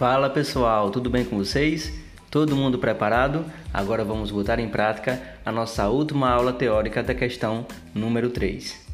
Fala pessoal, tudo bem com vocês? Todo mundo preparado? Agora vamos botar em prática a nossa última aula teórica da questão número 3.